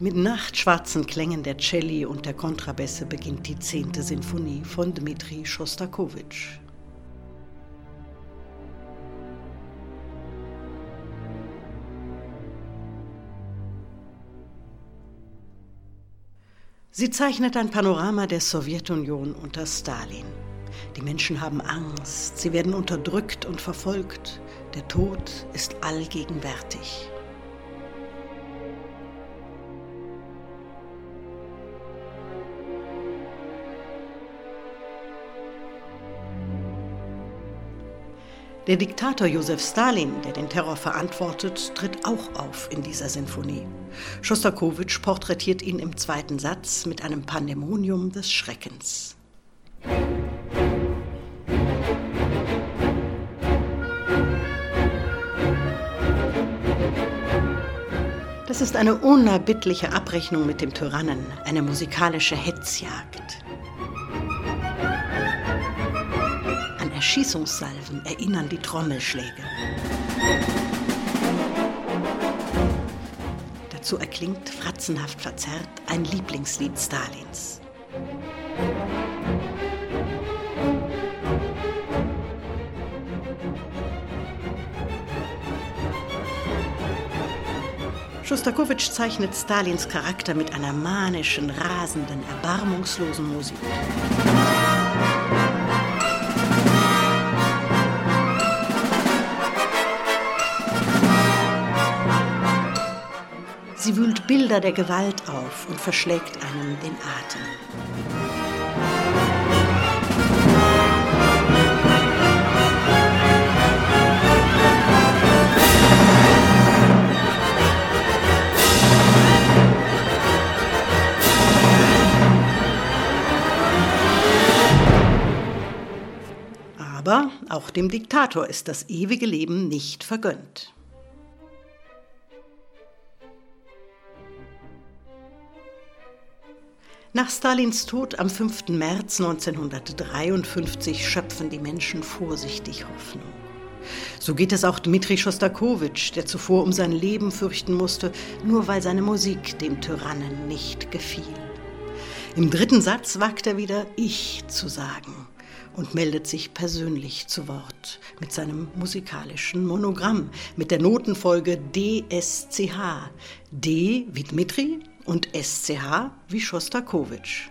Mit nachtschwarzen Klängen der Celli und der Kontrabässe beginnt die zehnte Sinfonie von Dmitri Schostakowitsch. Sie zeichnet ein Panorama der Sowjetunion unter Stalin. Die Menschen haben Angst, sie werden unterdrückt und verfolgt. Der Tod ist allgegenwärtig. Der Diktator Josef Stalin, der den Terror verantwortet, tritt auch auf in dieser Sinfonie. Schostakowitsch porträtiert ihn im zweiten Satz mit einem Pandemonium des Schreckens. Das ist eine unerbittliche Abrechnung mit dem Tyrannen, eine musikalische Hetzjagd. Erschießungssalven erinnern die Trommelschläge. Dazu erklingt fratzenhaft verzerrt ein Lieblingslied Stalins. Schostakowitsch zeichnet Stalins Charakter mit einer manischen, rasenden, erbarmungslosen Musik. Sie wühlt Bilder der Gewalt auf und verschlägt einem den Atem. Aber auch dem Diktator ist das ewige Leben nicht vergönnt. Nach Stalins Tod am 5. März 1953 schöpfen die Menschen vorsichtig Hoffnung. So geht es auch Dmitri Schostakowitsch, der zuvor um sein Leben fürchten musste, nur weil seine Musik dem Tyrannen nicht gefiel. Im dritten Satz wagt er wieder Ich zu sagen und meldet sich persönlich zu Wort mit seinem musikalischen Monogramm, mit der Notenfolge DSCH. D wie Dmitri, und SCH wie Schostakowitsch.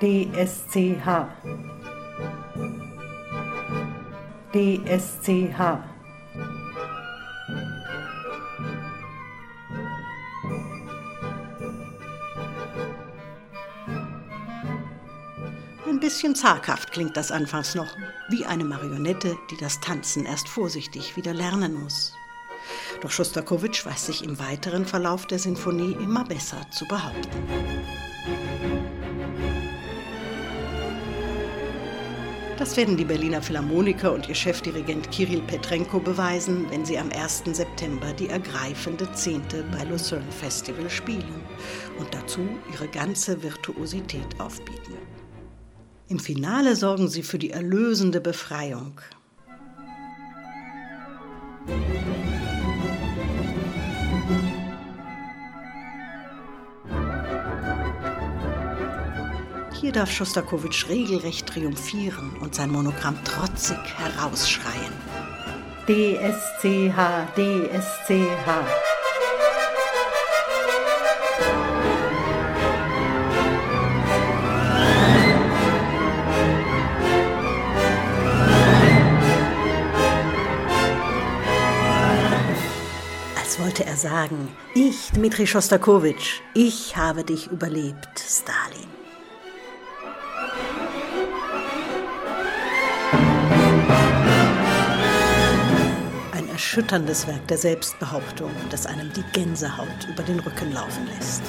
DSCH DSCH Ein bisschen zaghaft klingt das anfangs noch, wie eine Marionette, die das Tanzen erst vorsichtig wieder lernen muss. Doch Schostakowitsch weiß sich im weiteren Verlauf der Sinfonie immer besser zu behaupten. Das werden die Berliner Philharmoniker und ihr Chefdirigent Kirill Petrenko beweisen, wenn sie am 1. September die ergreifende Zehnte bei Lucerne Festival spielen und dazu ihre ganze Virtuosität aufbieten. Im Finale sorgen sie für die erlösende Befreiung. Hier darf Schostakowitsch regelrecht triumphieren und sein Monogramm trotzig herausschreien. DSCH, DSCH. Sagen, ich, Dmitri Schostakowitsch, ich habe dich überlebt, Stalin. Ein erschütterndes Werk der Selbstbehauptung, das einem die Gänsehaut über den Rücken laufen lässt.